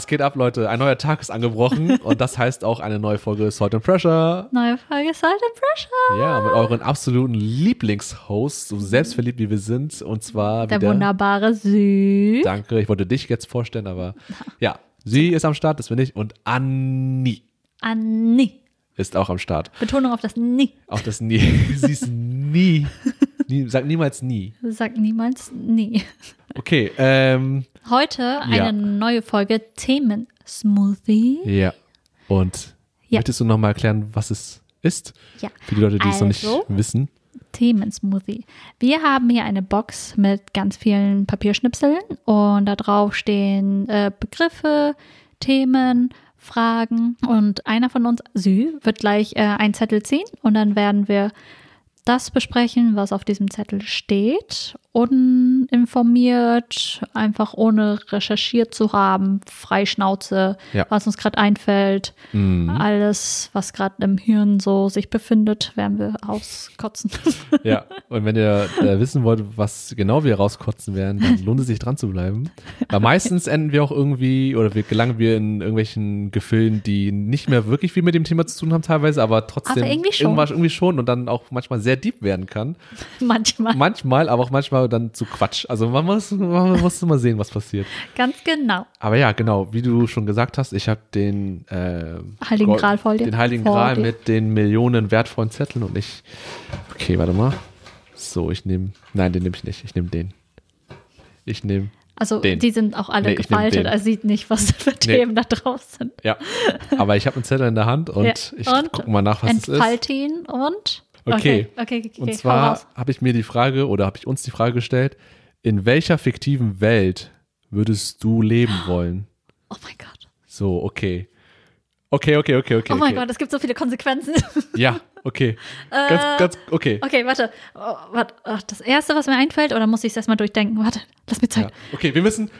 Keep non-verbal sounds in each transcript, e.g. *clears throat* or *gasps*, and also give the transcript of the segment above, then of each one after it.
Was geht ab, Leute? Ein neuer Tag ist angebrochen *laughs* und das heißt auch eine neue Folge Salt and Pressure. Neue Folge Salt and Pressure. Ja, mit euren absoluten Lieblingshosts, so selbstverliebt wie wir sind. Und zwar Der wieder. wunderbare Sü. Danke, ich wollte dich jetzt vorstellen, aber *laughs* ja, sie ist am Start, das bin ich. Und Anni Anni. ist auch am Start. Betonung auf das Nie. Auch das nie. *laughs* sie ist nie. Nie. Sag niemals nie. Sag niemals nie. Okay, ähm, Heute eine Ja. neue Folge Themen-Smoothie. ja. Und Ja. möchtest du nochmal erklären, was es ist? Ja. Für die Leute, die es noch nicht Also? wissen. Themen-Smoothie. Wir haben hier eine Box mit ganz vielen Papierschnipseln und da drauf stehen äh, Begriffe, Themen, Fragen und einer von uns, Sü, wird gleich äh, einen Zettel ziehen und dann werden wir das besprechen, was auf diesem Zettel steht, uninformiert, einfach ohne recherchiert zu haben, frei Schnauze, Ja. was uns gerade einfällt, Mhm. alles, was gerade im Hirn so sich befindet, werden wir auskotzen. *laughs* Ja, und wenn ihr äh, wissen wollt, was genau wir rauskotzen werden, dann lohnt es sich dran zu bleiben. Weil meistens enden wir auch irgendwie oder wir gelangen wir in irgendwelchen Gefilden, die nicht mehr wirklich viel mit dem Thema zu tun haben teilweise, aber trotzdem Aber irgendwie schon. irgendwas irgendwie schon und dann auch manchmal sehr deep werden kann. Manchmal. Manchmal, aber auch manchmal dann zu Quatsch. Also man muss, man muss immer sehen, was passiert. Ganz genau. Aber ja, genau, wie du schon gesagt hast, ich habe den äh, Heiligen Gral dir. Den Heiligen Vor Gral mit den Millionen wertvollen Zetteln und ich. Okay, warte mal. So, ich nehme. Nein, den nehme ich nicht. Ich nehme den. Ich nehme. Also Den. die sind auch alle Nee, gefaltet, den. also sieht nicht, was *laughs* für Themen da drauf sind. Ja. Aber ich habe einen Zettel in der Hand und Ja. ich gucke mal nach, was es ist. Entfalte ihn und. Okay. Okay, okay, okay. Und zwar habe ich mir die Frage oder habe ich uns die Frage gestellt: In welcher fiktiven Welt würdest du leben wollen? Oh mein Gott. So, okay. Okay, okay, okay, okay. Oh mein okay. Gott, es gibt so viele Konsequenzen. Ja, okay. Ganz, Äh, ganz, okay. Okay, warte. Oh, warte. Ach, das erste, was mir einfällt, oder muss ich es erstmal durchdenken? Warte, lass mir Zeit. Ja. Okay, wir müssen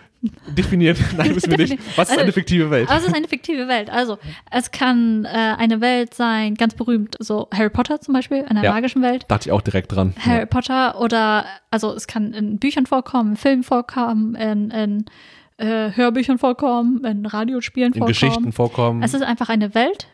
definieren. *laughs* Nein, müssen wir nicht. Was ist Also, eine fiktive Welt? Es ist eine fiktive Welt. Also, es kann äh, eine Welt sein, ganz berühmt, so Harry Potter zum Beispiel, einer Ja. magischen Welt. Dachte ich auch direkt dran. Harry Potter oder, also es kann in Büchern vorkommen, in Filmen vorkommen, in, in äh, Hörbüchern vorkommen, in Radiospielen In vorkommen. Geschichten vorkommen. Es ist einfach eine Welt,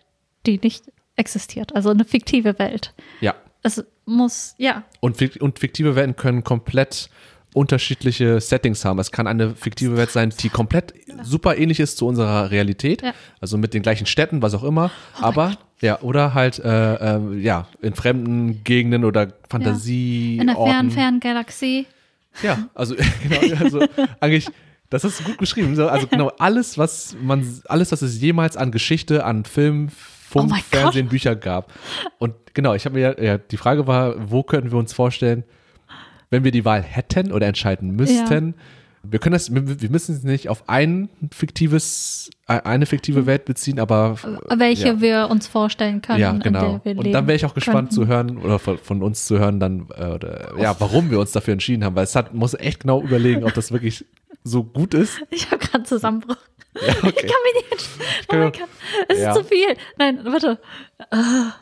die nicht existiert, also eine fiktive Welt. ja. Es muss, ja, Und, und fiktive Welten können komplett unterschiedliche Settings haben. Es kann eine fiktive Welt sein, die komplett super ähnlich ist zu unserer Realität. Ja. Also mit den gleichen Städten, was auch immer. Aber, ja, oder halt, äh, äh, ja, in fremden Gegenden oder Fantasie. in einer fernen, fernen Galaxie. Ja, also *laughs* genau, also eigentlich, das ist gut beschrieben. So, Also genau alles, was man, alles, was es jemals an Geschichte, an Film, Funk, Oh Fernsehen, Bücher gab. Und genau, ich habe mir, ja, die Frage war, wo könnten wir uns vorstellen, wenn wir die Wahl hätten oder entscheiden müssten. Wir können das, wir müssen es nicht auf ein fiktives, äh, eine fiktive Welt beziehen, aber Welche ja. wir uns vorstellen können, ja, genau. Und dann wäre ich auch gespannt könnten. zu hören oder von, von uns zu hören, dann, äh, oder, ja, warum wir uns dafür entschieden haben, weil es hat, muss echt genau überlegen, ob das wirklich so gut ist. *laughs* Ich habe gerade Zusammenbruch. Ja, Ich okay. kann mich nicht. Oh mein Gott, es Ja. ist zu viel. Nein, warte. Ah,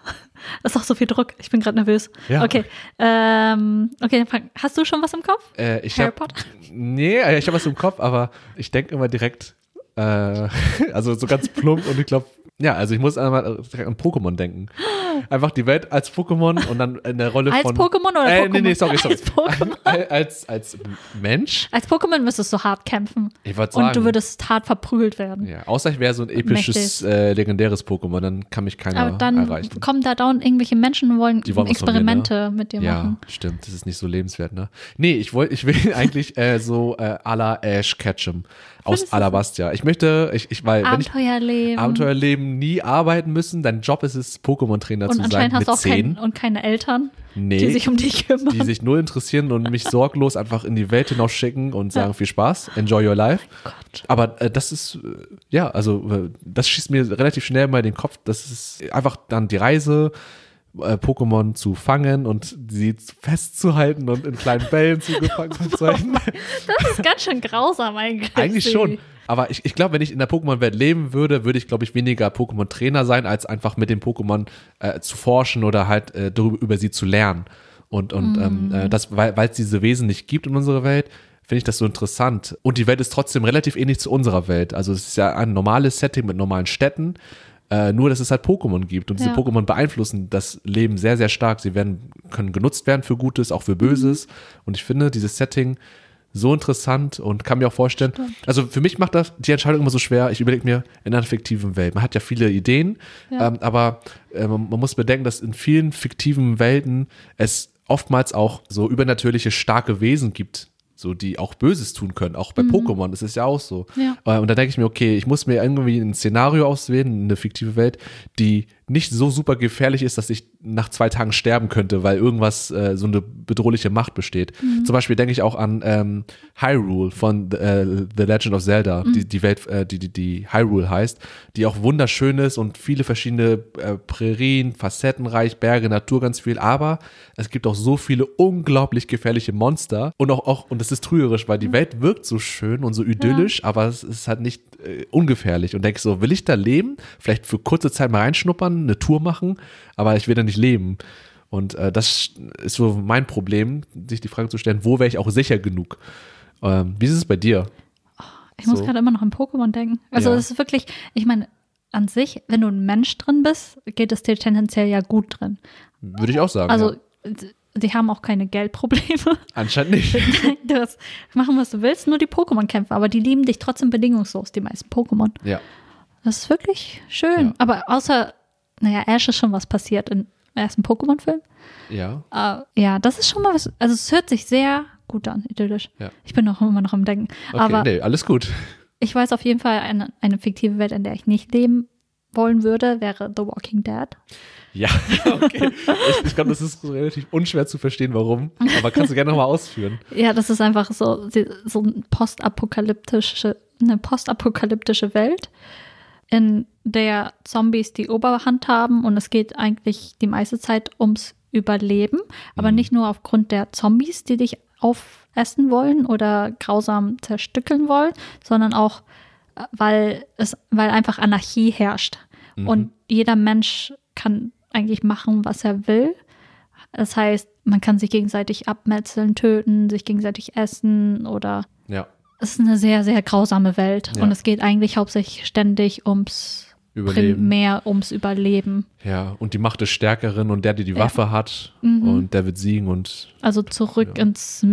Das ist auch so viel Druck. Ich bin gerade nervös. Ja. Okay. Ähm, okay, dann fang. Hast du schon was im Kopf? Äh, ich Harry hab, Potter? Nee, ich habe was im Kopf, aber ich denke immer direkt, äh, *laughs* also so ganz plump und ich glaube, ja, also ich muss einmal an Pokémon denken. Einfach die Welt als Pokémon und dann in der Rolle Als von. Pokémon oder äh, Pokémon? Nee, nee, sorry, sorry. Als Pokémon? *laughs* als, als Mensch? Als Pokémon müsstest du hart kämpfen. Ich wollte sagen. Und du würdest hart verprügelt werden. Ja, außer ich wäre so ein episches, äh, legendäres Pokémon, dann kann mich keiner Aber dann erreichen. kommen da dauernd irgendwelche Menschen und wollen, wollen von mir, Experimente mit dir Ja, machen. stimmt, das ist nicht so lebenswert, ne? Nee, ich wollte, ich will *laughs* eigentlich äh, so äh, à la Ash Ketchum aus Alabastia. Ich möchte, ich, ich weil, wenn ich Abenteuerleben. Abenteuerleben nie arbeiten müssen, dein Job ist es, Pokémon-Trainer und zu sein anscheinend hast du auch kein, und keine Eltern, Nee. die sich um dich kümmern. die sich null interessieren und mich sorglos einfach in die Welt hinausschicken und sagen viel Spaß, enjoy your life. Gott. Aber äh, das ist, äh, ja, also äh, das schießt mir relativ schnell mal in den Kopf. Das ist einfach dann die Reise, äh, Pokémon zu fangen und sie festzuhalten und in kleinen Bällen zu gefangen zu *laughs* halten. Das ist ganz schön grausam eigentlich. Eigentlich schon. Aber ich, ich glaube, wenn ich in der Pokémon-Welt leben würde, würde ich, glaube ich, weniger Pokémon-Trainer sein, als einfach mit den Pokémon äh, zu forschen oder halt äh, darüber, über sie zu lernen. Und, und ähm, Mm. äh, das, weil weil es diese Wesen nicht gibt in unserer Welt, finde ich das so interessant. Und die Welt ist trotzdem relativ ähnlich zu unserer Welt. Also es ist ja ein normales Setting mit normalen Städten. Äh, nur, dass es halt Pokémon gibt. Und diese Ja. Pokémon beeinflussen das Leben sehr, sehr stark. Sie werden, können genutzt werden für Gutes, auch für Böses. Und ich finde dieses Setting so interessant und kann mir auch vorstellen, also für mich macht das die Entscheidung immer so schwer. Ich überlege mir in einer fiktiven Welt. Man hat ja viele Ideen, Ja. ähm, aber äh, man, man muss bedenken, dass in vielen fiktiven Welten es oftmals auch so übernatürliche starke Wesen gibt, so die auch Böses tun können. Auch bei Pokémon ist es ja auch so. Ja. Äh, Und da denke ich mir, okay, ich muss mir irgendwie ein Szenario auswählen, eine fiktive Welt, die nicht so super gefährlich ist, dass ich nach zwei Tagen sterben könnte, weil irgendwas, äh, so eine bedrohliche Macht besteht. Zum Beispiel denke ich auch an ähm, Hyrule von äh, The Legend of Zelda, die, die Welt, äh, die, die, die Hyrule heißt, die auch wunderschön ist und viele verschiedene äh, Prärien, facettenreich, Berge, Natur, ganz viel, aber es gibt auch so viele unglaublich gefährliche Monster und auch, auch und es ist trügerisch, weil die Welt wirkt so schön und so idyllisch, aber es ist halt nicht äh, ungefährlich und denke so, will ich da leben? Vielleicht für kurze Zeit mal reinschnuppern, eine Tour machen, aber ich will da nicht leben. Und äh, das ist so mein Problem, sich die Frage zu stellen, wo wäre ich auch sicher genug? Ähm, wie ist es bei dir? Ich muss So. gerade immer noch an Pokémon denken. Also Ja. es ist wirklich, ich meine, an sich, wenn du ein Mensch drin bist, geht es dir tendenziell ja gut drin. Würde ich auch sagen. Also ja. Die haben auch keine Geldprobleme. *laughs* Anscheinend nicht. *laughs* du kannst machen, was du willst, nur die Pokémon kämpfen, aber die lieben dich trotzdem bedingungslos, die meisten Pokémon. ja. Das ist wirklich schön. Ja. Aber außer, naja, Ash ist schon was passiert im ersten Pokémon-Film. Ja. Äh, ja, das ist schon mal was. Also es hört sich sehr gut an, idyllisch. Ja. Ich bin noch immer noch am Denken. Okay, aber nee, alles gut. ich weiß auf jeden Fall, eine, eine fiktive Welt, in der ich nicht leben wollen würde, wäre The Walking Dead. Ja, *laughs* okay. Ich, ich glaube, das ist relativ unschwer zu verstehen, warum. Aber kannst du gerne nochmal ausführen. *laughs* Ja, das ist einfach so, so ein postapokalyptische, eine postapokalyptische Welt, in der Zombies die Oberhand haben und es geht eigentlich die meiste Zeit ums Überleben, aber Mhm. nicht nur aufgrund der Zombies, die dich aufessen wollen oder grausam zerstückeln wollen, sondern auch, äh, weil es, weil einfach Anarchie herrscht. Mhm. Und jeder Mensch kann eigentlich machen, was er will. Das heißt, man kann sich gegenseitig abmetzeln, töten, sich gegenseitig essen oder Ja, es ist eine sehr, sehr grausame Welt. Ja. Und es geht eigentlich hauptsächlich ständig ums Überleben. Primär ums Überleben. Ja, und die Macht des Stärkeren und der, der die Ja. Waffe hat Mhm. und der wird siegen und Also zurück Ja. ins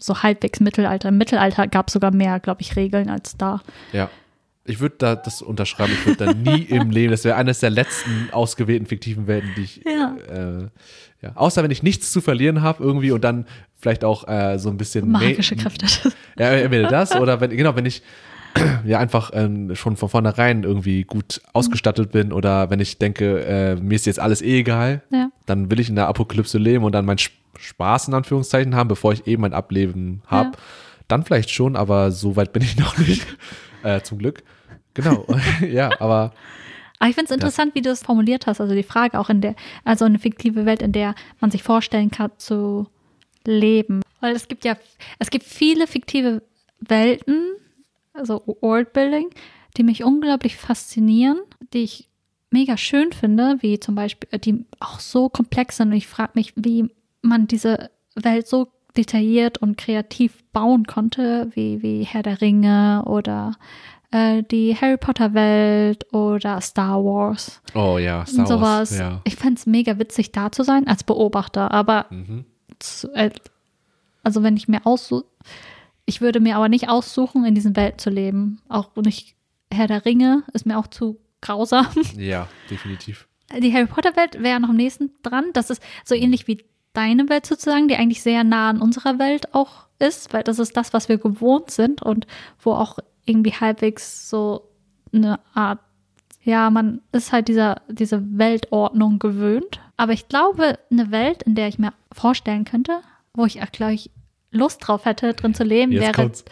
so halbwegs Mittelalter. Im Mittelalter gab es sogar mehr, glaube ich, Regeln als da. ja. Ich würde da das unterschreiben, ich würde da nie *laughs* im Leben, das wäre eines der letzten ausgewählten fiktiven Welten, die ich, Ja. äh, ja, außer wenn ich nichts zu verlieren habe irgendwie und dann vielleicht auch äh, so ein bisschen Magische Kräfte. Ja, entweder das oder wenn, genau, wenn ich *clears throat* ja einfach ähm, schon von vornherein irgendwie gut ausgestattet bin oder wenn ich denke, äh, mir ist jetzt alles eh egal, Ja. dann will ich in der Apokalypse leben und dann meinen Sp- Spaß in Anführungszeichen haben, bevor ich eben mein Ableben habe. Ja. Dann vielleicht schon, aber so weit bin ich noch nicht. Äh, zum Glück. Genau. *laughs* ja, aber Aber ich finde es interessant, wie du es formuliert hast. Also die Frage auch in der, also eine fiktive Welt, in der man sich vorstellen kann zu leben. Weil es gibt ja, es gibt viele fiktive Welten, also Worldbuilding, die mich unglaublich faszinieren, die ich mega schön finde, wie zum Beispiel, äh, die auch so komplex sind. Und ich frage mich, wie man diese Welt so detailliert und kreativ bauen konnte, wie, wie Herr der Ringe oder äh, die Harry Potter Welt oder Star Wars oh ja, Star und sowas. Wars. Ja. Ich fände es mega witzig, da zu sein als Beobachter, aber Mhm. zu, äh, also wenn ich mir aussuche, ich würde mir aber nicht aussuchen, in diesen Welten zu leben. Auch nicht Herr der Ringe ist mir auch zu grausam. ja, definitiv. Die Harry Potter Welt wäre noch am nächsten dran. Das ist so ähnlich wie deine Welt sozusagen, die eigentlich sehr nah an unserer Welt auch ist, weil das ist das, was wir gewohnt sind und wo auch irgendwie halbwegs so eine Art, ja, man ist halt dieser, diese Weltordnung gewöhnt. Aber ich glaube, eine Welt, in der ich mir vorstellen könnte, wo ich auch gleich Lust drauf hätte, drin zu leben, Jetzt wäre. kommt's.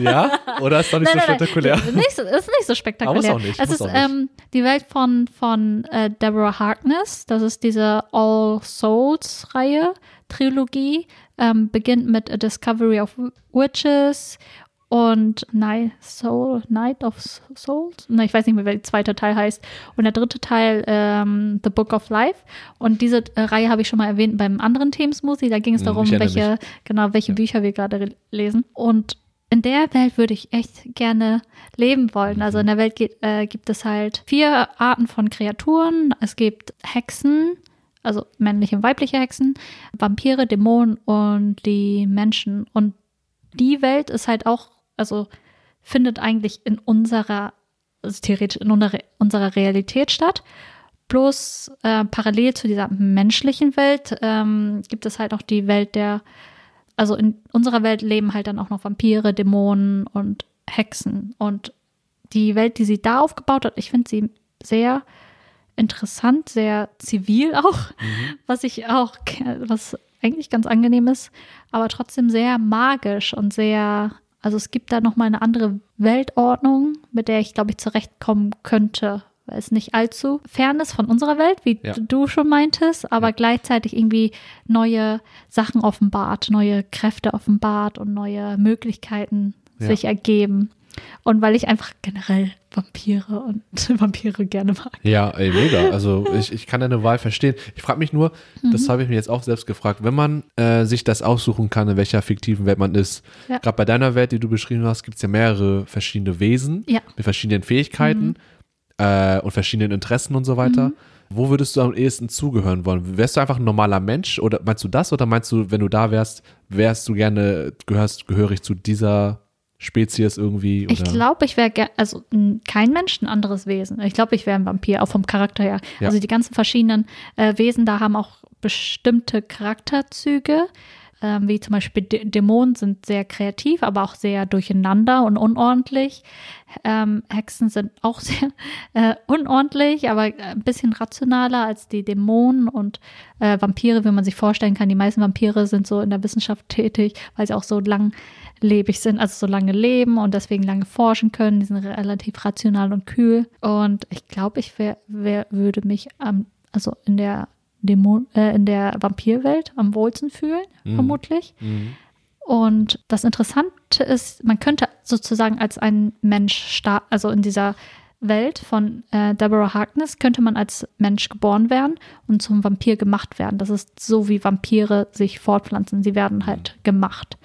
ja? Oder ist doch nicht *laughs* so spektakulär? Nein, nicht so, ist nicht so spektakulär. Aber muss auch nicht, Es ist nicht. Ähm, die Welt von, von äh, Deborah Harkness. Das ist diese All Souls-Reihe, Trilogie. Ähm, beginnt mit A Discovery of Witches und Night Soul, Night of Souls. Na, ich weiß nicht mehr, wie der zweite Teil heißt. Und der dritte Teil, ähm, The Book of Life. Und diese äh, Reihe habe ich schon mal erwähnt beim anderen Themen-Smoothie. Da ging es Hm, darum, welche, genau, welche Ja. Bücher wir gerade lesen. Und in der Welt würde ich echt gerne leben wollen. Also in der Welt geht, äh, gibt es halt vier Arten von Kreaturen. Es gibt Hexen, also männliche und weibliche Hexen, Vampire, Dämonen und die Menschen. Und die Welt ist halt auch, also findet eigentlich in unserer, also theoretisch in unserer, Realität statt. Bloß äh, parallel zu dieser menschlichen Welt ähm, gibt es halt auch die Welt der, also in unserer Welt leben halt dann auch noch Vampire, Dämonen und Hexen. Und die Welt, die sie da aufgebaut hat, ich finde sie sehr interessant, sehr zivil auch, was ich auch, was eigentlich ganz angenehm ist, aber trotzdem sehr magisch und sehr, also es gibt da nochmal eine andere Weltordnung, mit der ich, glaube ich, zurechtkommen könnte, weil es nicht allzu fern ist von unserer Welt, wie Ja. du schon meintest, aber gleichzeitig irgendwie neue Sachen offenbart, neue Kräfte offenbart und neue Möglichkeiten Ja. sich ergeben. Und weil ich einfach generell Vampire und *laughs* Vampire gerne mag. Ja, ey, mega. Also *laughs* ich, ich kann deine Wahl verstehen. Ich frage mich nur, Mhm. das habe ich mir jetzt auch selbst gefragt, wenn man äh, sich das aussuchen kann, in welcher fiktiven Welt man ist. Ja. Gerade bei deiner Welt, die du beschrieben hast, gibt es ja mehrere verschiedene Wesen Ja. mit verschiedenen Fähigkeiten äh, und verschiedenen Interessen und so weiter. Wo würdest du am ehesten zugehören wollen? Wärst du einfach ein normaler Mensch oder meinst du das oder meinst du, wenn du da wärst, wärst du gerne, gehörst gehörig zu dieser Spezies irgendwie? Oder? Ich glaube, ich wäre also kein Mensch, ein anderes Wesen. Ich glaube, ich wäre ein Vampir, auch vom Charakter her. Ja. Also die ganzen verschiedenen äh, Wesen da haben auch bestimmte Charakterzüge. Ähm, wie zum Beispiel D Dämonen sind sehr kreativ, aber auch sehr durcheinander und unordentlich. Ähm, Hexen sind auch *laughs* sehr äh, unordentlich, aber ein bisschen rationaler als die Dämonen und äh, Vampire, wie man sich vorstellen kann. Die meisten Vampire sind so in der Wissenschaft tätig, weil sie auch so langlebig sind, also so lange leben und deswegen lange forschen können. Die sind relativ rational und kühl. Und ich glaube, ich wär, wär, würde mich am, also in der Dämon, äh, in der Vampirwelt am wohlsten fühlen, vermutlich. Mhm. Und das Interessante ist, man könnte sozusagen als ein Mensch starten, also in dieser Welt von äh, Deborah Harkness könnte man als Mensch geboren werden und zum Vampir gemacht werden. Das ist so, wie Vampire sich fortpflanzen. Sie werden halt gemacht.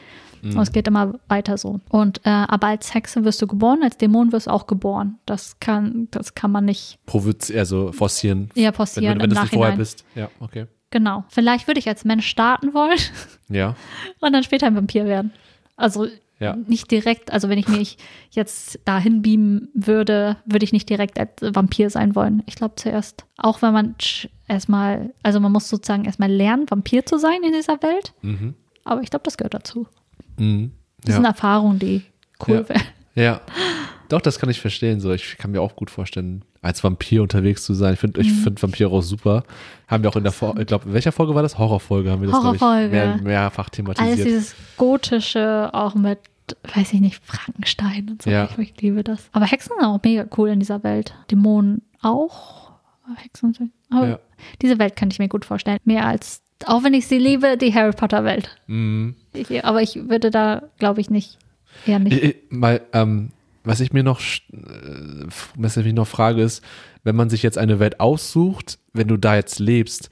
Und es geht immer weiter so. Und äh, aber als Hexe wirst du geboren, als Dämon wirst du auch geboren. Das kann, das kann man nicht Provoz also forcieren. Wenn, passieren wenn, wenn im du es nicht vorher bist. Ja, okay. Genau. Vielleicht würde ich als Mensch starten wollen *laughs* Ja. und dann später ein Vampir werden. Also Ja. nicht direkt, also wenn ich mich jetzt dahin beamen würde, würde ich nicht direkt als Vampir sein wollen. Ich glaube zuerst, auch wenn man erstmal, also man muss sozusagen erstmal lernen, Vampir zu sein in dieser Welt. Mhm. Aber ich glaube, das gehört dazu. Mhm. Das Ja. sind Erfahrungen, die cool Ja. wären. *laughs* Ja. Doch, das kann ich verstehen. So, ich kann mir auch gut vorstellen, als Vampir unterwegs zu sein. Ich finde ich Mhm. find Vampire auch super. Haben wir auch in der, Vor ich glaube, in welcher Folge war das? Horrorfolge haben wir das, Horrorfolge. ich, mehr, mehrfach Alles thematisiert. dieses Gotische, auch mit, weiß ich nicht, Frankenstein und so. Ja. Ich, ich liebe das. Aber Hexen sind auch mega cool in dieser Welt. Dämonen auch. Hexen sind. Aber Ja. diese Welt kann ich mir gut vorstellen. Mehr als, auch wenn ich sie liebe, die Harry Potter Welt. Mhm. Aber ich würde da, glaube ich, nicht. Eher nicht. Ich- Mal, ähm, was ich mir noch, äh, was ich mich noch frage, ist, wenn man sich jetzt eine Welt aussucht, wenn du da jetzt lebst,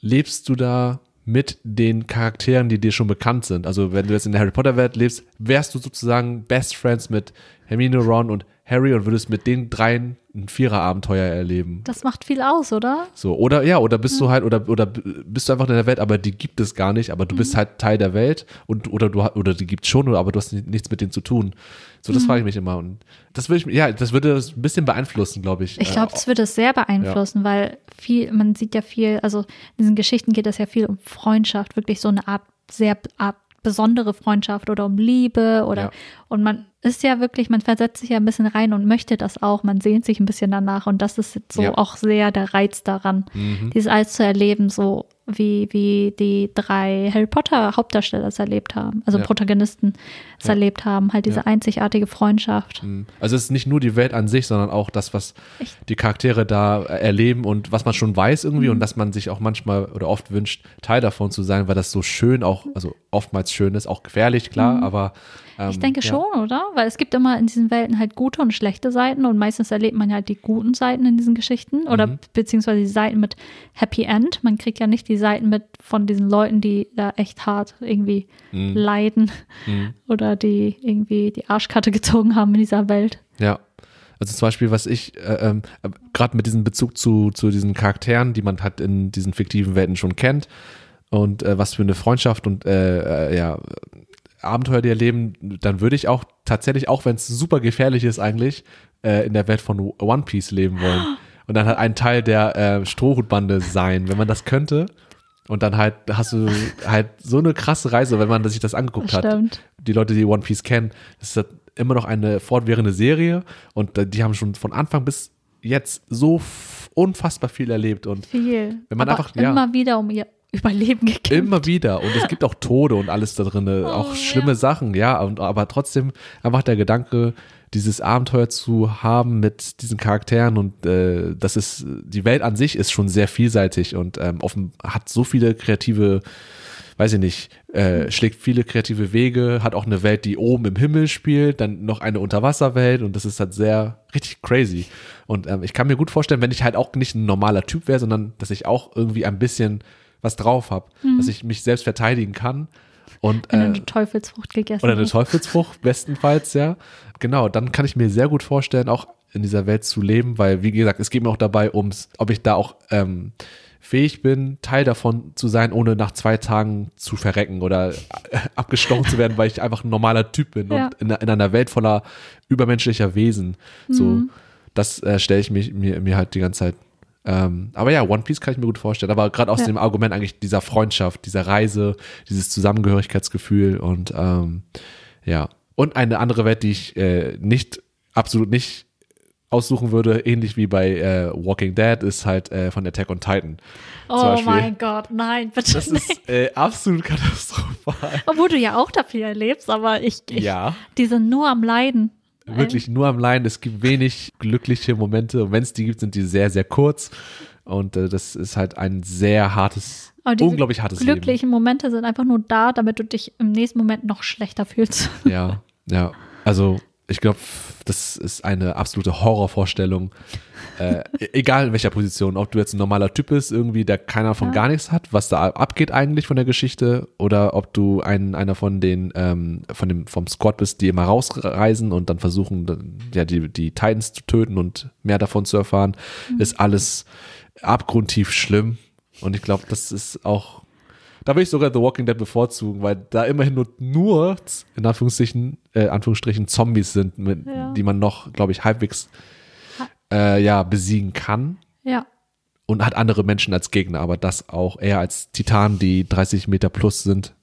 lebst du da mit den Charakteren, die dir schon bekannt sind? Also wenn du jetzt in der Harry Potter Welt lebst, wärst du sozusagen Best Friends mit Hermine, Ron und Harry und würdest mit den dreien ein Vierer-Abenteuer erleben. Das macht viel aus, oder? So, oder ja, oder bist du halt, oder, oder bist du einfach in der Welt, aber die gibt es gar nicht, aber du Mhm. bist halt Teil der Welt und oder du oder die gibt es schon, aber du hast ni- nichts mit denen zu tun. So, Mhm. das frage ich mich immer. Und das würde ich, ja, das würde das ein bisschen beeinflussen, glaube ich. Ich glaube, Äh, das würde es sehr beeinflussen, weil viel, man sieht ja viel, also in diesen Geschichten geht es ja viel um Freundschaft, wirklich so eine Art, sehr Art besondere Freundschaft oder um Liebe oder Ja. und man ist ja wirklich, man versetzt sich ja ein bisschen rein und möchte das auch, man sehnt sich ein bisschen danach und das ist jetzt so Ja. auch sehr der Reiz daran, Mhm. dieses alles zu erleben, so wie, wie die drei Harry Potter Hauptdarsteller es erlebt haben, also Ja. Protagonisten es Ja. erlebt haben, halt diese einzigartige Freundschaft. Mhm. Also es ist nicht nur die Welt an sich, sondern auch das, was Echt? die Charaktere da erleben und was man schon weiß irgendwie Mhm. und dass man sich auch manchmal oder oft wünscht, Teil davon zu sein, weil das so schön auch, also oftmals schön ist, auch gefährlich, klar, Mhm. aber Ich denke ja. schon, oder? Weil es gibt immer in diesen Welten halt gute und schlechte Seiten und meistens erlebt man halt die guten Seiten in diesen Geschichten oder Mhm. beziehungsweise die Seiten mit Happy End. Man kriegt ja nicht die Seiten mit von diesen Leuten, die da echt hart irgendwie Mhm. leiden Mhm. *laughs* oder die irgendwie die Arschkarte *laughs* gezogen haben in dieser Welt. Ja. Also zum Beispiel, was ich, äh, ähm, gerade mit diesem Bezug zu, zu diesen Charakteren, die man halt in diesen fiktiven Welten schon kennt und äh, was für eine Freundschaft und äh, äh, ja, Abenteuer die erleben, dann würde ich auch tatsächlich, auch wenn es super gefährlich ist eigentlich, äh, in der Welt von One Piece leben wollen. *gasps* Und dann halt ein Teil der äh, Strohhutbande sein, wenn man das könnte. Und dann halt hast du halt so eine krasse Reise, wenn man sich das angeguckt hat Stimmt. die Leute, die One Piece kennen, das ist halt immer noch eine fortwährende Serie und äh, die haben schon von Anfang bis jetzt so unfassbar viel erlebt und Viel. Wenn man Aber einfach- ja. immer wieder um ihr Überleben gekämpft. immer wieder und es gibt auch Tode und alles da drin, Oh, auch schlimme ja. Sachen, ja, und, aber trotzdem einfach der Gedanke, dieses Abenteuer zu haben mit diesen Charakteren und äh, das ist, die Welt an sich ist schon sehr vielseitig und ähm, offen, hat so viele kreative weiß ich nicht, äh, schlägt viele kreative Wege, hat auch eine Welt, die oben im Himmel spielt, dann noch eine Unterwasserwelt und das ist halt sehr richtig crazy. Und ähm, ich kann mir gut vorstellen, wenn ich halt auch nicht ein normaler Typ wäre, sondern dass ich auch irgendwie ein bisschen was drauf habe, dass ich mich selbst verteidigen kann. Und, Wenn äh, eine Teufelsfrucht gegessen oder eine hast. Teufelsfrucht, *laughs* bestenfalls, ja. Genau, dann kann ich mir sehr gut vorstellen, auch in dieser Welt zu leben, weil, wie gesagt, es geht mir auch dabei ums, ob ich da auch ähm, fähig bin, Teil davon zu sein, ohne nach zwei Tagen zu verrecken oder äh, abgestochen zu werden, weil ich einfach ein normaler Typ bin Ja. und in, in einer Welt voller übermenschlicher Wesen. So, Mhm. das äh, stelle ich mich, mir, mir halt die ganze Zeit. Ähm, aber ja, One Piece kann ich mir gut vorstellen. Aber gerade aus Ja. dem Argument eigentlich dieser Freundschaft, dieser Reise, dieses Zusammengehörigkeitsgefühl und ähm, ja. Und eine andere Welt, die ich äh, nicht, absolut nicht aussuchen würde, ähnlich wie bei äh, Walking Dead, ist halt äh, von Attack on Titan. Oh mein Gott, nein, bitte Das nicht. ist äh, absolut katastrophal. Obwohl du ja auch dafür erlebst, aber ich, ich Ja. die sind nur am Leiden. Wirklich nur am Leiden. Es gibt wenig glückliche Momente. Und wenn es die gibt, sind die sehr, sehr kurz. Und äh, das ist halt ein sehr hartes, unglaublich hartes Leben. glücklichen Momente sind einfach nur da, damit du dich im nächsten Moment noch schlechter fühlst. Ja, ja. Also ich glaube, das ist eine absolute Horrorvorstellung. *laughs* Äh, e- egal in welcher Position, ob du jetzt ein normaler Typ bist, irgendwie, der keiner von Ja. gar nichts hat, was da abgeht eigentlich von der Geschichte, oder ob du ein, einer von den, ähm, von dem, vom Squad bist, die immer rausreisen und dann versuchen, ja, die, die Titans zu töten und mehr davon zu erfahren, ist alles abgrundtief schlimm. Und ich glaube, das ist auch da würde ich sogar The Walking Dead bevorzugen, weil da immerhin nur, nur in Anführungsstrichen, äh, Anführungsstrichen Zombies sind, mit, Ja. die man noch, glaube ich, halbwegs äh, ja, besiegen kann. Ja. Und hat andere Menschen als Gegner, aber das auch eher als Titanen, die 30 Meter plus sind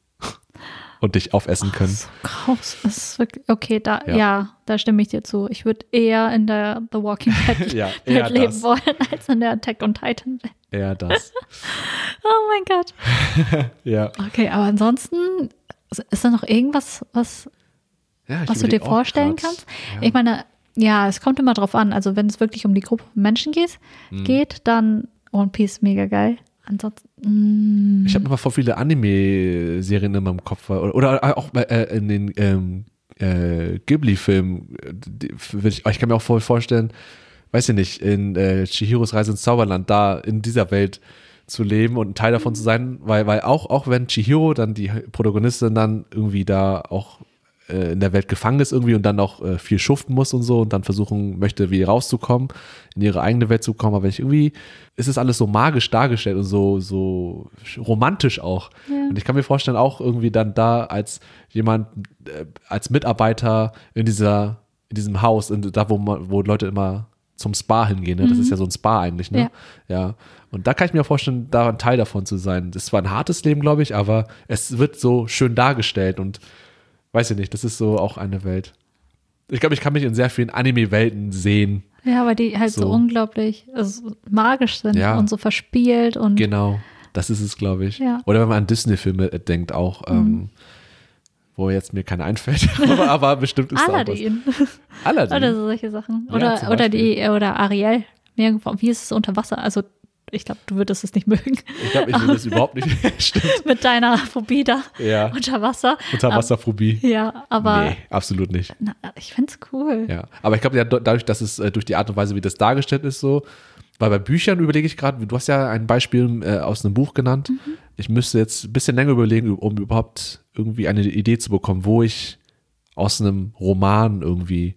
und dich aufessen können. So groß. Das ist wirklich, okay, da, Ja. ja. da stimme ich dir zu. Ich würde eher in der The Walking Dead *laughs* Ja, Welt leben das. wollen, *laughs* als in der Attack on Titan Welt. Eher das. *laughs* Oh mein Gott. Ja. Okay, aber ansonsten, ist da noch irgendwas, was, ja was du dir vorstellen kannst? Ich meine, ja, es kommt immer drauf an. Also wenn es wirklich um die Gruppe von Menschen geht, Mhm. geht dann One Piece mega geil. Ansonsten, Ich habe immer vor viele Anime-Serien in meinem Kopf. Oder, oder auch äh, in den ähm, äh, Ghibli-Filmen. Ich, ich kann mir auch voll vorstellen, weiß ich nicht, in äh, Chihiros Reise ins Zauberland, da in dieser Welt zu leben und ein Teil davon zu sein, weil, weil auch, auch wenn Chihiro dann die Protagonistin dann irgendwie da auch äh, in der Welt gefangen ist irgendwie und dann auch äh, viel schuften muss und so und dann versuchen möchte, wie rauszukommen, in ihre eigene Welt zu kommen. Aber ich irgendwie ist es alles so magisch dargestellt und so, so romantisch auch. Ja. Und ich kann mir vorstellen, auch irgendwie dann da als jemand, äh, als Mitarbeiter in dieser, in diesem Haus, in, da wo man, wo Leute immer zum Spa hingehen, ne? Das ist ja so ein Spa eigentlich, ne? Ja. Und da kann ich mir vorstellen, da ein Teil davon zu sein. Das war ein hartes Leben, glaube ich, aber es wird so schön dargestellt und weiß ich nicht, das ist so auch eine Welt. Ich glaube, ich kann mich in sehr vielen Anime-Welten sehen. ja, weil die halt so, so. unglaublich also, magisch sind Ja. und so verspielt und Genau, das ist es, glaube ich. Ja. Oder wenn man an Disney-Filme äh, denkt, auch, ähm, wo jetzt mir keiner einfällt, *laughs* aber, aber bestimmt ist da auch was. Aladdin. Aladdin. *laughs* Oder so solche Sachen. Ja, Oder, zum oder die, oder Ariel. Wie ist es unter Wasser? Also ich glaube, du würdest es nicht mögen. Ich glaube, ich würde es überhaupt nicht. *laughs* Stimmt. Mit deiner Phobie da Ja. unter Wasser. Unterwasserphobie. Ja, aber Nee, absolut nicht. na, ich find's cool. Ja. Aber ich glaube, ja, dadurch, dass es äh, durch die Art und Weise, wie das dargestellt ist, so, weil bei Büchern überlege ich gerade, du hast ja ein Beispiel äh, aus einem Buch genannt. Mhm. Ich müsste jetzt ein bisschen länger überlegen, um überhaupt irgendwie eine Idee zu bekommen, wo ich aus einem Roman irgendwie.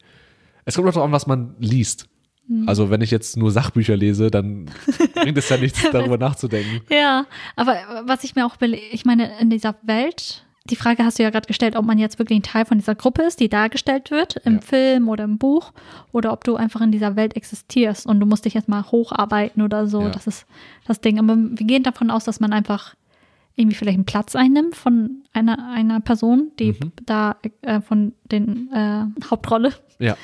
Es kommt auch darauf an, was man liest. Mhm. Also, wenn ich jetzt nur Sachbücher lese, dann *laughs* bringt es ja nichts, darüber nachzudenken. *laughs* Ja, aber was ich mir auch ich meine, in dieser Welt, die Frage hast du ja gerade gestellt, ob man jetzt wirklich ein Teil von dieser Gruppe ist, die dargestellt wird, im Ja. Film oder im Buch, oder ob du einfach in dieser Welt existierst und du musst dich jetzt mal hocharbeiten oder so. Ja. Das ist das Ding. Aber wir gehen davon aus, dass man einfach irgendwie vielleicht einen Platz einnimmt von einer, einer Person, die Mhm. da äh, von den äh, Hauptrolle. Ja.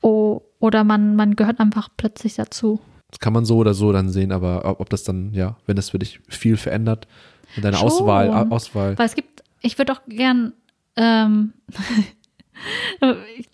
O oder man, man gehört einfach plötzlich dazu. Das kann man so oder so dann sehen, aber ob, ob das dann, ja, wenn das für dich viel verändert, in deiner Schon. Auswahl, A- Auswahl. Weil es gibt, ich würde auch gern, ähm, *laughs*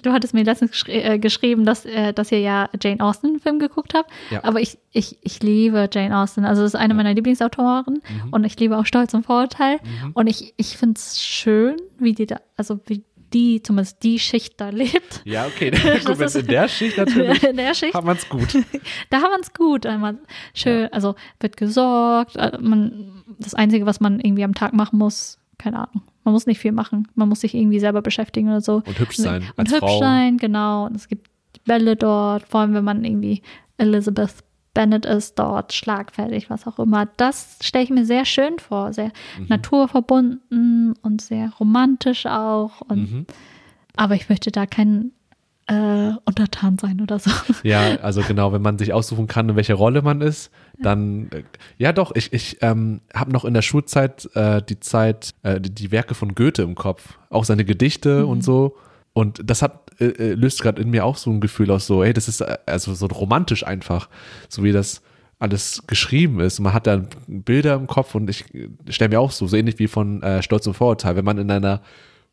du hattest mir letztens geschri äh, geschrieben, dass, äh, dass ihr ja Jane Austen-Film geguckt habt. Ja. Aber ich, ich, ich liebe Jane Austen. Also, das ist eine meiner Lieblingsautoren. Mhm. Und ich liebe auch Stolz und Vorurteil. Und ich, ich finde es schön, wie die da, also wie die, zumindest die Schicht da lebt. Ja, okay. *laughs* Das es ist- in der Schicht natürlich *laughs* In der Schicht. hat man es gut. *laughs* Da haben wir es gut. Einmal schön, also wird gesorgt. äh, Man, das Einzige, was man irgendwie am Tag machen muss, keine Ahnung. Man muss nicht viel machen. Man muss sich irgendwie selber beschäftigen oder so. Und hübsch sein Und als hübsch Frau. sein, genau. Und es gibt Bälle dort, vor allem wenn man irgendwie Elizabeth Bennet ist dort, schlagfertig, was auch immer. Das stelle ich mir sehr schön vor. Sehr Mhm. naturverbunden und sehr romantisch auch. Und, Mhm. Aber ich möchte da kein äh, Untertan sein oder so. *laughs* Ja, also genau, wenn man sich aussuchen kann, in welcher Rolle man ist, dann, äh, ja doch, ich, ich ähm, habe noch in der Schulzeit äh, die Zeit, äh, die, die Werke von Goethe im Kopf, auch seine Gedichte und so. Und das hat, äh, äh, löst gerade in mir auch so ein Gefühl aus, so, ey, das ist äh, also so romantisch einfach, so wie das alles geschrieben ist. Man hat da Bilder im Kopf und ich stelle mir auch so, so ähnlich wie von äh, Stolz und Vorurteil, wenn man in einer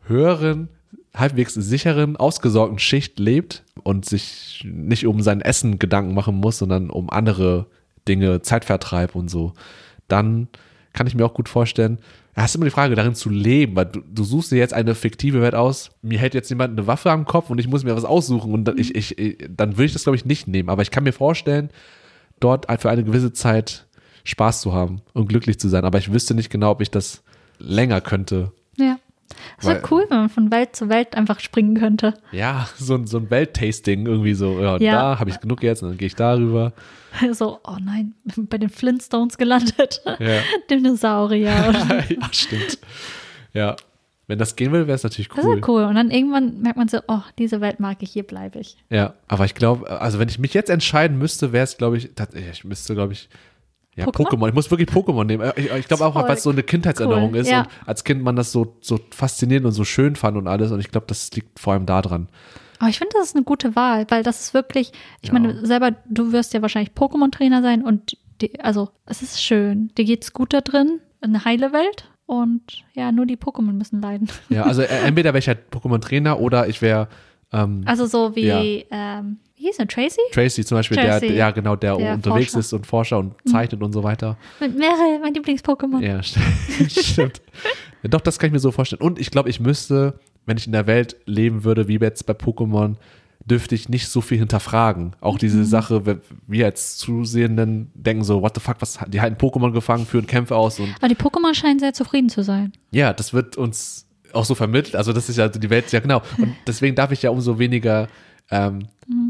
höheren, halbwegs sicheren, ausgesorgten Schicht lebt und sich nicht um sein Essen Gedanken machen muss, sondern um andere Dinge, Zeitvertreib und so, dann kann ich mir auch gut vorstellen, ja, ist immer die Frage, darin zu leben, weil du, du suchst dir jetzt eine fiktive Welt aus, mir hält jetzt jemand eine Waffe am Kopf und ich muss mir was aussuchen und ich, ich, ich, dann würde ich das, glaube ich, nicht nehmen. Aber ich kann mir vorstellen, dort für eine gewisse Zeit Spaß zu haben und glücklich zu sein. Aber ich wüsste nicht genau, ob ich das länger könnte. Ja. Das wäre cool, wenn man von Welt zu Welt einfach springen könnte. Ja, so, ein- so ein Welttasting irgendwie so. Ja, Ja. da habe ich genug jetzt und dann gehe ich darüber. *laughs* So, oh nein, *laughs* bei den Flintstones gelandet. *laughs* Ja. Dinosaurier. Ja, stimmt. Ja. Wenn das gehen will, wäre es natürlich das cool. ist cool. Und dann irgendwann merkt man so, oh, diese Welt mag ich, hier bleibe ich. Ja, aber ich glaube, also wenn ich mich jetzt entscheiden müsste, wäre es, glaube ich, ich müsste, glaube ich, ja, Pokémon? Ich muss wirklich Pokémon nehmen. Ich, ich glaube auch, weil es so eine Kindheitserinnerung cool, ist ja. und als Kind man das so, so faszinierend und so schön fand und alles. Und ich glaube, das liegt vor allem da dran. Aber ich finde, das ist eine gute Wahl, weil das ist wirklich, ich Ja. meine, selber, du wirst ja wahrscheinlich Pokémon-Trainer sein und die, also es ist schön. Dir geht's gut da drin, eine heile Welt und ja, nur die Pokémon müssen leiden. Ja, also äh, entweder wäre ich halt Pokémon-Trainer oder ich wäre ähm, Also so wie, Ja. ähm, wie hieß er, Tracy? Tracy zum Beispiel, der, Tracy, der, ja genau, der, der unterwegs Forscher. ist und Forscher und zeichnet und so weiter. Mit Meryl, mein Lieblings-Pokémon. Ja, st- *laughs* stimmt. Ja, doch, das kann ich mir so vorstellen. Und ich glaube, ich müsste, wenn ich in der Welt leben würde, wie jetzt bei Pokémon, dürfte ich nicht so viel hinterfragen. Auch diese Mhm. Sache, wir- wir als Zusehenden denken so, what the fuck, was, die halten Pokémon gefangen, führen Kämpfe aus und Aber die Pokémon scheinen sehr zufrieden zu sein. ja, das wird uns auch so vermittelt. Also das ist ja die Welt, ja genau. Und deswegen darf ich ja umso weniger, ähm,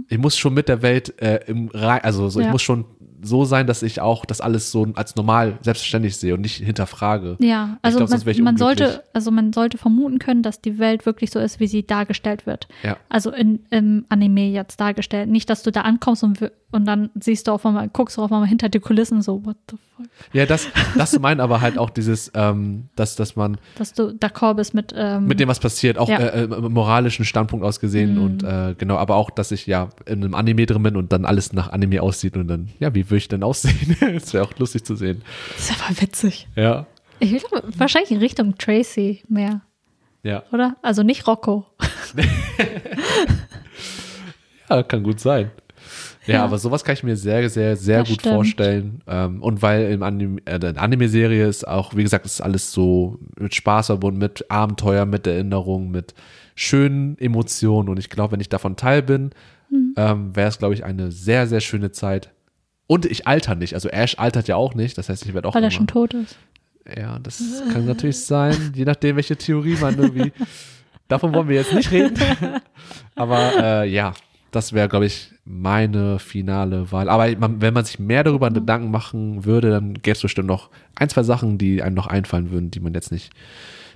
ich muss schon mit der Welt äh, im Rei also so, ich Ja. muss schon so sein, dass ich auch das alles so als normal, selbstverständlich sehe und nicht hinterfrage. Ja, also glaub, man, man sollte, also man sollte vermuten können, dass die Welt wirklich so ist, wie sie dargestellt wird. Ja. Also in, im Anime jetzt dargestellt. Nicht, dass du da ankommst und, und dann siehst du auf einmal, guckst du auf einmal hinter die Kulissen so, what the fuck. Ja, das, das meint aber halt auch dieses, ähm, dass, dass man Dass du d'accord bist mit, ähm, mit dem, was passiert, auch Ja. äh, äh, moralischen Standpunkt aus gesehen Mhm. und äh, genau, aber auch, dass ich ja in einem Anime drin bin und dann alles nach Anime aussieht und dann, ja, wie würde ich denn aussehen? *laughs* das wäre auch lustig zu sehen. das ist aber witzig. Ja, Ich glaube, wahrscheinlich in Richtung Tracy mehr, ja, oder? Also nicht Rocco. *laughs* ja, kann gut sein. Ja, Ja. aber sowas kann ich mir sehr, sehr, sehr Das gut stimmt. vorstellen. Ähm, und weil im Anime, äh, der Anime-Serie ist auch, wie gesagt, ist alles so mit Spaß verbunden, mit Abenteuer, mit Erinnerung, mit schönen Emotionen. Und ich glaube, wenn ich davon Teil bin, Hm. ähm, wäre es, glaube ich, eine sehr, sehr schöne Zeit. Und ich alter nicht. Also Ash altert ja auch nicht. Das heißt, ich werde auch Weil er schon tot ist. Ja, das kann natürlich sein, je nachdem, welche Theorie man irgendwie. Davon wollen wir jetzt nicht reden. *laughs* Aber äh, ja, das wäre, glaube ich, meine finale Wahl. Aber man, wenn man sich mehr darüber Gedanken machen würde, dann gäbe es bestimmt noch ein, zwei Sachen, die einem noch einfallen würden, die man jetzt nicht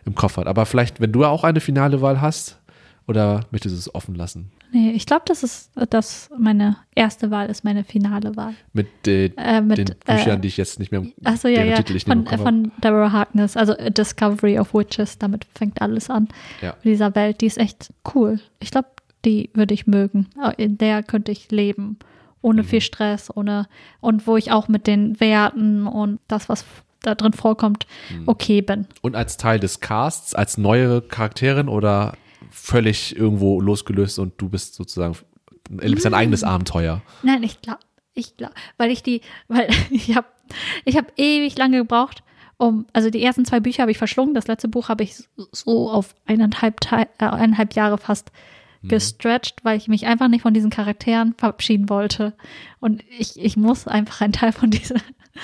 im Kopf hat. Aber vielleicht, wenn du auch eine finale Wahl hast, oder möchtest du es offen lassen? Nee, ich glaube, das ist, dass meine erste Wahl ist meine finale Wahl. Mit, äh, Äh, mit, den Büchern, äh, die ich jetzt nicht mehr Achso, ja, ja. Titel ich Von, von Deborah Harkness, also A Discovery of Witches, damit fängt alles an. Ja. Dieser Welt, die ist echt cool. Ich glaube, die würde ich mögen. In der könnte ich leben. Ohne Mhm. viel Stress, ohne und wo ich auch mit den Werten und das, was da drin vorkommt, Mhm. okay bin. Und als Teil des Casts, als neue Charakterin oder völlig irgendwo losgelöst und du bist sozusagen, erlebst dein Mm. eigenes Abenteuer. Nein, ich glaube, ich glaube, weil ich die, weil *laughs* ich habe, ich habe ewig lange gebraucht, um, also die ersten zwei Bücher habe ich verschlungen, das letzte Buch habe ich so auf eineinhalb, äh, eineinhalb Jahre fast gestretched, weil ich mich einfach nicht von diesen Charakteren verabschieden wollte. Und ich, ich muss einfach ein Teil von dieser,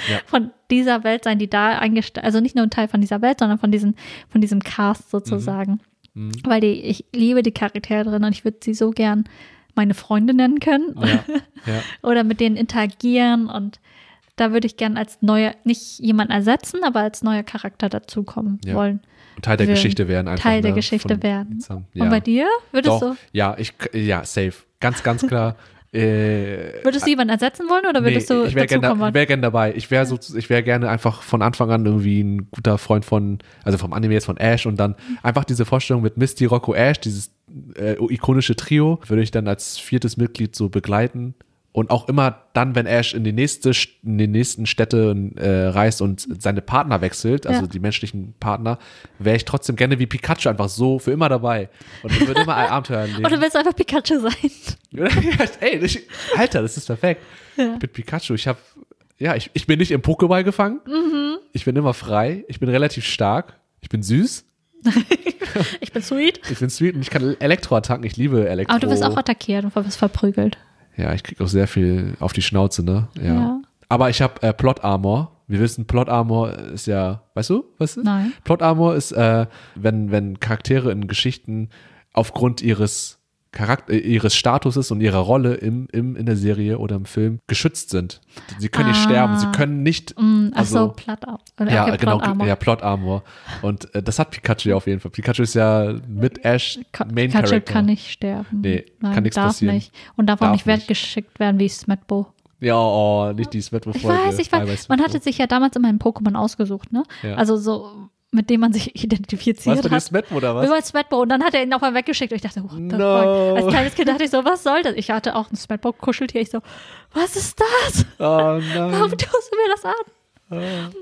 Ja. *laughs* von dieser Welt sein, die da eingestellt, also nicht nur ein Teil von dieser Welt, sondern von diesem, von diesem Cast sozusagen. Mhm. Weil die, ich liebe die Charaktere drin und ich würde sie so gern meine Freunde nennen können Ja, ja. *laughs* oder mit denen interagieren und da würde ich gern als neuer, nicht jemanden ersetzen, aber als neuer Charakter dazukommen Ja. wollen. Und Teil der Will Geschichte werden einfach. Teil der ne, Geschichte von- werden. Und bei dir? Würdest Doch, du, ja, ich, ja, safe. Ganz, ganz klar. *laughs* äh, würdest du jemanden ersetzen wollen oder würdest nee, du ich wäre gerne wollen? wär gern dabei. Ich wäre so, ich wäre gerne einfach von Anfang an irgendwie ein guter Freund von, also vom Anime jetzt von Ash und dann einfach diese Vorstellung mit Misty, Rocco, Ash, dieses äh, ikonische Trio, würde ich dann als viertes Mitglied so begleiten. Und auch immer dann, wenn Ash in die nächste, St- in die nächsten Städte äh, reist und seine Partner wechselt, also Ja. die menschlichen Partner, wäre ich trotzdem gerne wie Pikachu einfach so für immer dabei. Und ich würde immer ein Abenteuer *laughs* erleben. Oder willst du einfach Pikachu sein? *laughs* Ey, das, Alter, das ist perfekt. Ja. Ich bin Pikachu. Ich habe, ja, ich, ich bin nicht im Pokéball gefangen. Mhm. Ich bin immer frei. Ich bin relativ stark. Ich bin süß. *laughs* Ich bin sweet. Ich bin sweet und ich kann Elektroattacken. Ich liebe Elektro. Aber du wirst auch attackiert und wirst verprügelt. Ja, ich krieg auch sehr viel auf die Schnauze, ne? Ja. Ja. Aber ich habe äh, Plot Armor. Wir wissen, Plot Armor ist ja, weißt du, was ist? Nein. Plot Armor ist, äh, wenn, wenn Charaktere in Geschichten aufgrund ihres Charakter, äh, ihres Statuses und ihrer Rolle im, im, in der Serie oder im Film geschützt sind. Sie können nicht Ah. sterben, sie können nicht. Mm, ach Also- so, Armor. Oder Ja, okay, genau, Plot Armor. ja, Plot Armor. Und äh, das hat Pikachu ja auf jeden Fall. Pikachu ist ja mit Ash Ka- Main Pikachu Character. kann nicht sterben. Nee, Nein, kann nichts darf passieren. nicht. Und darf, auch Darf nicht nicht. weggeschickt werden wie Smetbo. Ja, oh, nicht die Smetbo-Folge. Ich weiß, ich weiß. Man hatte sich ja damals immer einen Pokémon ausgesucht, ne? Ja. Also so, mit dem man sich identifiziert Was hat. Smetbo oder was? bei Smetbo. Und dann hat er ihn nochmal weggeschickt. Und ich dachte, what the No. fuck? Als *laughs* kleines Kind dachte ich so, was soll das? Ich hatte auch ein Smetbo-Kuscheltier. Ich so, was ist das? Oh nein. Warum tust du mir das an?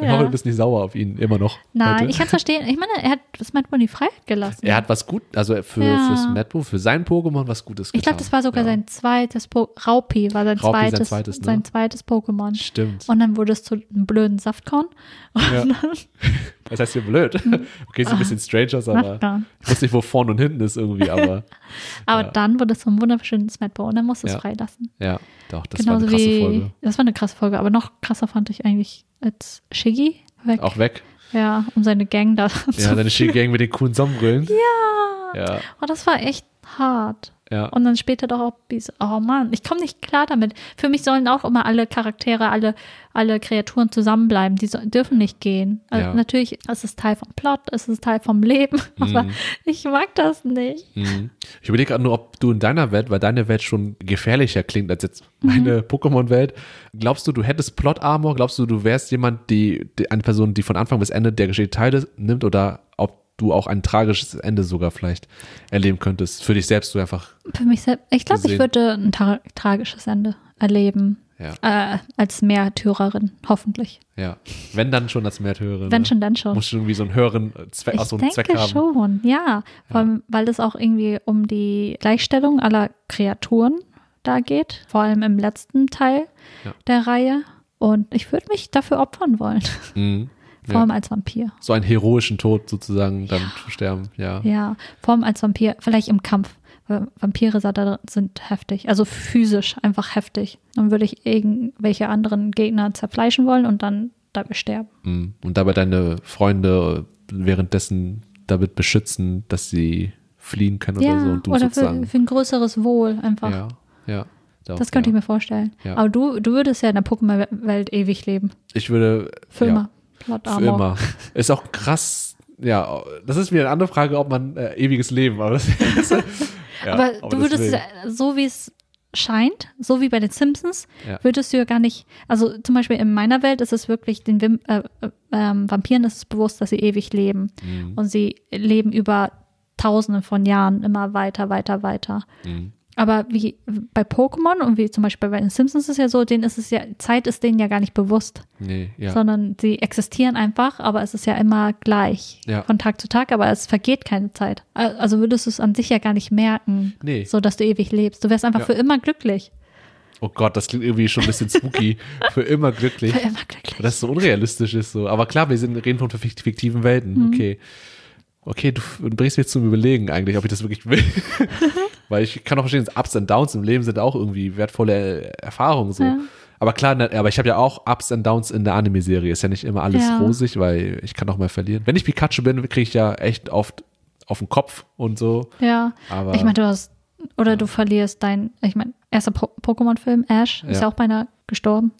Ich hoffe, du bist nicht sauer auf ihn, immer noch. Nein, heute. ich kann es verstehen. Ich meine, er hat Smetbo in die Freiheit gelassen. Er hat was gut, also für, Ja. für Smetbo, für sein Pokémon was Gutes getan. ich glaube, das war sogar ja. sein zweites po Raupi, war sein Raupi sein zweites, zweites, ne? sein zweites Pokémon. Stimmt. Und dann wurde es zu einem blöden Saftkorn. Ja. Das *laughs* heißt hier blöd. *laughs* Okay, sieht ein bisschen strange aus, aber ich weiß nicht, wo vorne und hinten ist irgendwie, aber *laughs* Aber dann wurde es zum wunderschönen Smetbo und dann musste es freilassen. ja, doch, das Genauso war eine krasse wie, Folge. das war eine krasse Folge, aber noch krasser fand ich eigentlich als Shiggy weg. Auch weg. Ja, um seine Gang da Ja, zu. deine Ski-Gang mit den coolen Sonnenbrillen. Ja. Ja, Oh, das war echt hart. Ja. Und dann später doch auch oh Mann, ich komme nicht klar damit. Für mich sollen auch immer alle Charaktere, alle, alle Kreaturen zusammenbleiben. Die so, dürfen nicht gehen. Also Ja. Natürlich, es ist Teil vom Plot, es ist Teil vom Leben, *laughs* aber Mhm. ich mag das nicht. Mhm. Ich überlege gerade nur, ob du in deiner Welt, weil deine Welt schon gefährlicher klingt als jetzt Mhm. meine Pokémon-Welt, glaubst du, du hättest Plot-Armor? Glaubst du, du wärst jemand, die, die eine Person, die von Anfang bis Ende der Geschichte teilnimmt oder ob du auch ein tragisches Ende sogar vielleicht erleben könntest? Für dich selbst, du einfach, Für mich selbst, ich glaube, ich würde ein tra tragisches Ende erleben. ja, Äh, als Märtyrerin, hoffentlich. ja. Wenn dann schon als Märtyrerin. Wenn ne? schon, dann schon. Musst du irgendwie so einen höheren Zweck, auch Ich so einen Zweck denke haben. schon, ja. Vor allem, weil es auch irgendwie um die Gleichstellung aller Kreaturen da geht, vor allem im letzten Teil Ja. der Reihe. Und ich würde mich dafür opfern wollen, Mhm. Vor Ja. allem als Vampir. So einen heroischen Tod sozusagen dann zu sterben, ja. Ja, vor allem als Vampir, vielleicht im Kampf. Vampire sind- heftig, also physisch einfach heftig. Dann würde ich irgendwelche anderen Gegner zerfleischen wollen und dann dabei sterben. Mhm. Und dabei deine Freunde währenddessen damit beschützen, dass sie fliehen können oder ja, so und du oder für, sozusagen. für ein größeres Wohl einfach. ja, ja. Doch, Das könnte ja. ich mir vorstellen. Ja. Aber du, du würdest ja in der Pokémon-Welt ewig leben. Ich würde. Für ja, immer. Laut *laughs* Für immer. Ist auch krass. Ja, das ist wieder eine andere Frage, ob man äh, ewiges Leben, aber das ist, *laughs* ja, Aber du würdest, deswegen. ja- so wie es scheint, so wie bei den Simpsons, Ja. würdest du ja gar nicht, also zum Beispiel in meiner Welt ist es wirklich, den Wim, äh, äh, Vampiren ist es bewusst, dass sie ewig leben. Mhm. Und sie leben über tausende von Jahren immer weiter, weiter, weiter. Mhm. Aber wie bei Pokémon und wie zum Beispiel bei den Simpsons ist es ja so, denen ist es ja, Zeit ist denen ja gar nicht bewusst, Nee, ja. sondern sie existieren einfach, aber es ist ja immer gleich Ja. von Tag zu Tag, aber es vergeht keine Zeit. Al- Also würdest du es an sich ja gar nicht merken, Nee. so dass du ewig lebst. Du wärst einfach Ja. für immer glücklich. Oh Gott, das klingt irgendwie schon ein bisschen spooky. *laughs* Für immer glücklich. Für immer glücklich. Das so unrealistisch ist so. Aber klar, wir sind, reden von fikt- fiktiven Welten. Mhm. Okay. Okay, du bringst mich zum Überlegen eigentlich, ob ich das wirklich will. *laughs* Weil ich kann auch verstehen, Ups und Downs im Leben sind auch irgendwie wertvolle Erfahrungen so. Ja. Aber klar, ne, aber ich habe ja auch Ups und Downs in der Anime-Serie. Ist ja nicht immer alles Ja. rosig, weil ich kann auch mal verlieren. Wenn ich Pikachu bin, kriege ich ja echt oft auf den Kopf und so. Ja. Aber ich meine, du hast, oder du verlierst dein, ich meine, erster po Pokémon-Film, Ash, ist Ja. ja auch beinahe gestorben.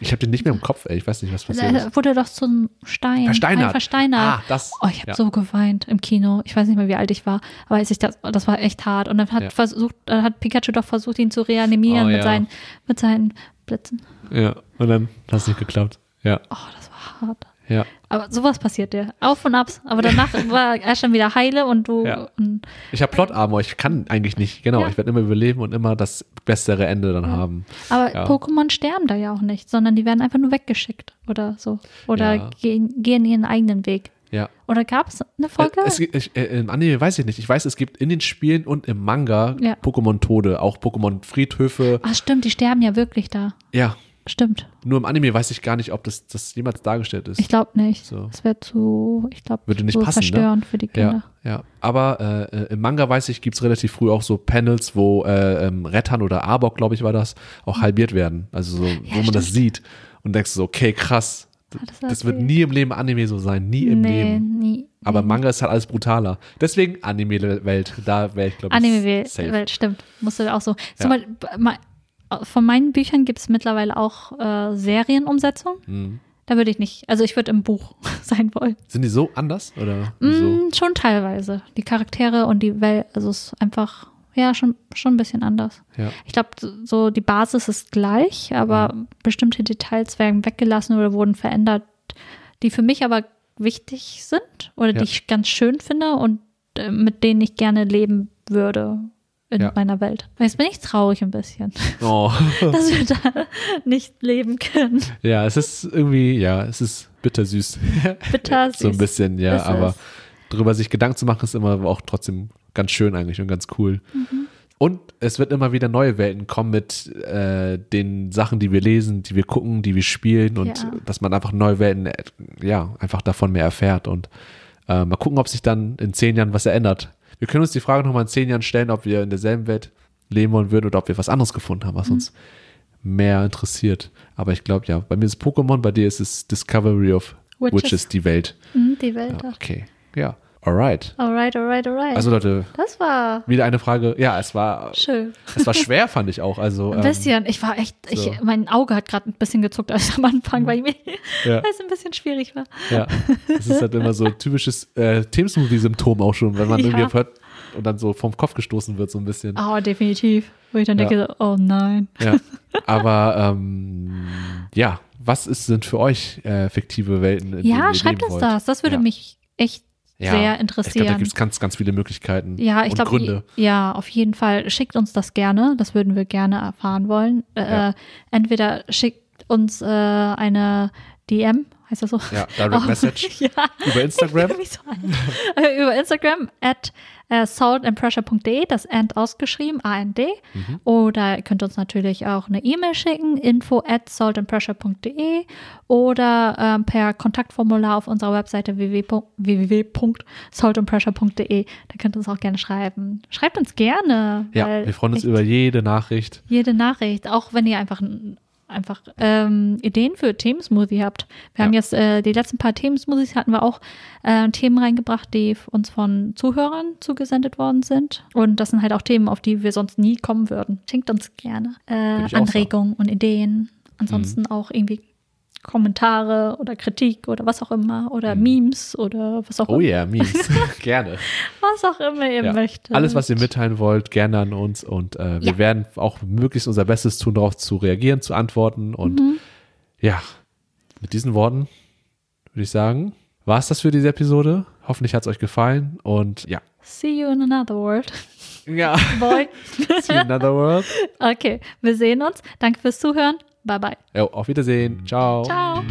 Ich habe den nicht mehr im Kopf, ey. Ich weiß nicht, was passiert ist. Er wurde doch zum Stein. Versteinert. Ein Versteinert. Ah, das. Oh, ich habe ja. so geweint im Kino. Ich weiß nicht mehr, wie alt ich war, aber als ich das, das war echt hart. Und dann hat Ja. versucht, dann hat Pikachu doch versucht, ihn zu reanimieren Oh, mit ja. seinen, mit seinen Blitzen. Ja, und dann hat es nicht geklappt. Ja, Oh, das war hart. Ja. Aber sowas passiert dir. Auf und abs. Aber danach *laughs* war er schon wieder heile und du. Ja. Und, Ich habe Plot-Armor, ich kann eigentlich nicht. Genau, Ja. ich werde immer überleben und immer das bessere Ende dann haben. aber Ja. Pokémon sterben da ja auch nicht, sondern die werden einfach nur weggeschickt oder so. Oder Ja. gehen, gehen ihren eigenen Weg. Ja. Oder gab es eine Folge? Es, gibt- ich, äh, Im Anime weiß ich nicht. Ich weiß, es gibt in den Spielen und im Manga Ja. Pokémon-Tode, auch Pokémon-Friedhöfe. Ach stimmt, die sterben ja wirklich da. Ja, Stimmt. nur im Anime weiß ich gar nicht, ob das, das jemals dargestellt ist. Ich glaube nicht. So. Das wäre zu, ich glaube, Würde nicht zu passen, ne? verstörend für die Kinder. Ja, ja. Aber äh, äh, im Manga weiß ich, gibt es relativ früh auch so Panels, wo äh, ähm, Rettern oder Arbok, glaube ich, war das, auch halbiert werden. Also so, wo man das stimmt. sieht und denkst so, okay, krass. Hat das Das wird nie im Leben Anime so sein, nie im nee, Leben. nie. Aber nie. Manga ist halt alles brutaler. Deswegen Anime-Welt, da wäre ich, glaube ich, Anime-Welt, stimmt. Musst du auch so. Ja. Zum Beispiel, von meinen Büchern gibt es mittlerweile auch äh, Serienumsetzungen. Mhm. Da würde ich nicht, also ich würde im Buch *laughs* sein wollen. Sind die so anders oder? Mm, schon teilweise. Die Charaktere und die Welt, also es ist einfach, ja, schon, schon ein bisschen anders. Ja. Ich glaube, so die Basis ist gleich, aber Mhm. bestimmte Details werden weggelassen oder wurden verändert, die für mich aber wichtig sind oder Ja. die ich ganz schön finde und äh, mit denen ich gerne leben würde in Ja. meiner Welt. Jetzt bin ich traurig ein bisschen, *laughs* Oh. *laughs* dass wir da nicht leben können. ja, es ist irgendwie, ja, es ist bittersüß. *laughs* Bitter so ein bisschen, ja, Ist aber drüber sich Gedanken zu machen, ist immer auch trotzdem ganz schön eigentlich und ganz cool. Mhm. Und es wird immer wieder neue Welten kommen mit äh, den Sachen, die wir lesen, die wir gucken, die wir spielen und Ja. dass man einfach neue Welten, äh, ja, einfach davon mehr erfährt und äh, mal gucken, ob sich dann in zehn Jahren was ändert. Wir können uns die Frage nochmal in zehn Jahren stellen, ob wir in derselben Welt leben wollen würden oder ob wir was anderes gefunden haben, Mhm. was uns mehr interessiert. Aber ich glaube, ja, bei mir ist Pokémon, bei dir ist es Discovery of Witches. Witches, die Welt. Mhm, die Welt. Ja, okay, ja, alright. Alright, alright, alright. Also Leute, das war wieder eine Frage. Ja, es war, schön. es war schwer, fand ich auch. Also Ein ähm, bisschen. Ich war echt, so. ich, mein Auge hat gerade ein bisschen gezuckt, als am Anfang, weil, mir, Ja. weil *laughs* es ein bisschen schwierig war. Ja, das ist halt immer so ein typisches äh, Teamsmovie-Symptom auch schon, wenn man Ja. irgendwie hört und dann so vom Kopf gestoßen wird, so ein bisschen. Oh, definitiv. Wo ich dann Ja. denke, oh nein. Ja. *laughs* Aber ähm, ja, was ist, sind für euch äh, fiktive Welten? In Ja, schreibt uns das. Das würde mich echt ja. sehr interessieren. da gibt es ganz, ganz viele Möglichkeiten ja, ich und glaube, Gründe. ja, auf jeden Fall. Schickt uns das gerne. Das würden wir gerne erfahren wollen. Äh, Ja. Entweder schickt uns äh, eine DM heißt das so? Ja, Direct *laughs* Oh, Message. *laughs* ja. Über Instagram. *laughs* So. Äh, Über Instagram at äh, saltandpressure.de, das and ausgeschrieben, AND. Mhm. Oder ihr könnt uns natürlich auch eine E-Mail schicken, info at saltandpressure.de oder ähm, per Kontaktformular auf unserer Webseite www- www.saltandpressure.de. Da könnt ihr uns auch gerne schreiben. Schreibt uns gerne. Ja, wir freuen uns über jede Nachricht. jede Nachricht, auch wenn ihr einfach einfach ähm, Ideen für Themensmoothie habt. Wir haben Ja. jetzt äh, die letzten paar Themensmoothies hatten wir auch äh, Themen reingebracht, die uns von Zuhörern zugesendet worden sind. Und das sind halt auch Themen, auf die wir sonst nie kommen würden. Schenkt uns gerne äh, Anregungen und Ideen. Ansonsten Mhm. auch irgendwie Kommentare oder Kritik oder was auch immer oder Memes oder was auch. Oh immer, yeah, Memes. *laughs* *laughs* Gerne. was auch immer ihr Ja. möchtet. Alles, was ihr mitteilen wollt, gerne an uns und äh, wir Ja. werden auch möglichst unser Bestes tun, darauf zu reagieren, zu antworten. Und Mhm. ja, mit diesen Worten würde ich sagen, war es das für diese Episode. Hoffentlich hat es euch gefallen und ja. See you in another world. Ja. Boy. *laughs* See you in another world. Okay, wir sehen uns. Danke fürs Zuhören. Bye bye. Jo, auf Wiedersehen. Ciao. Ciao.